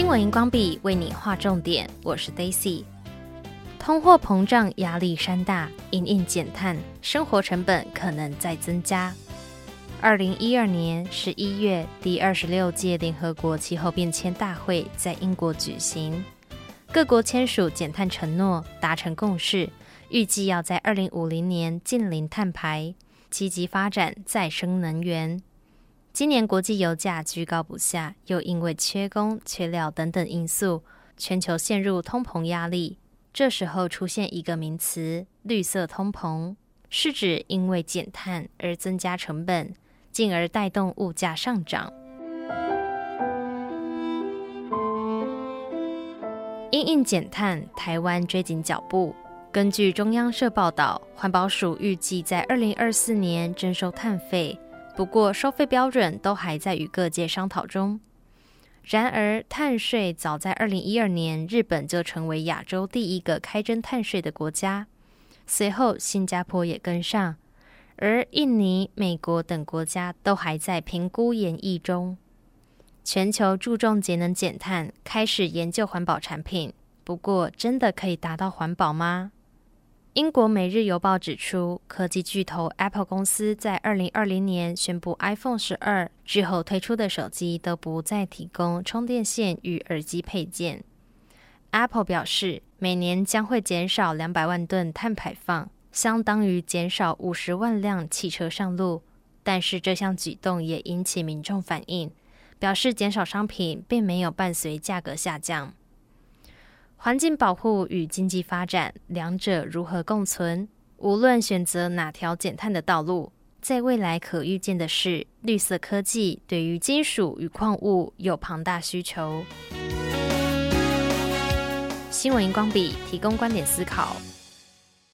新闻荧光笔为你划重点，我是 Daisy。通货膨胀压力山大，隐隐减碳，生活成本可能再增加。二零一二年十一月，第二十六届联合国气候变迁大会在英国举行，各国签署减碳承诺，达成共识，预计要在二零五零年净零碳排，积极发展再生能源。今年国际油价居高不下，又因为缺工、缺料等等因素，全球陷入通膨压力。这时候出现一个名词“绿色通膨”，是指因为减碳而增加成本，进而带动物价上涨。因应减碳，台湾追紧脚步。根据中央社报道，环保署预计在二零二四年征收碳费。不过，收费标准都还在与各界商讨中。然而，碳税早在二零一二年，日本就成为亚洲第一个开征碳税的国家，随后新加坡也跟上，而印尼、美国等国家都还在评估研议中。全球注重节能减碳，开始研究环保产品。不过，真的可以达到环保吗？英国《每日邮报》指出，科技巨头 Apple 公司在二零二零年宣布，iPhone 十二之后推出的手机都不再提供充电线与耳机配件。Apple 表示，每年将会减少两百万吨碳排放，相当于减少五十万辆汽车上路。但是这项举动也引起民众反应，表示减少商品并没有伴随价格下降。环境保护与经济发展，两者如何共存？无论选择哪条减碳的道路，在未来可预见的是，绿色科技对于金属与矿物有庞大需求。新闻荧光笔提供观点思考。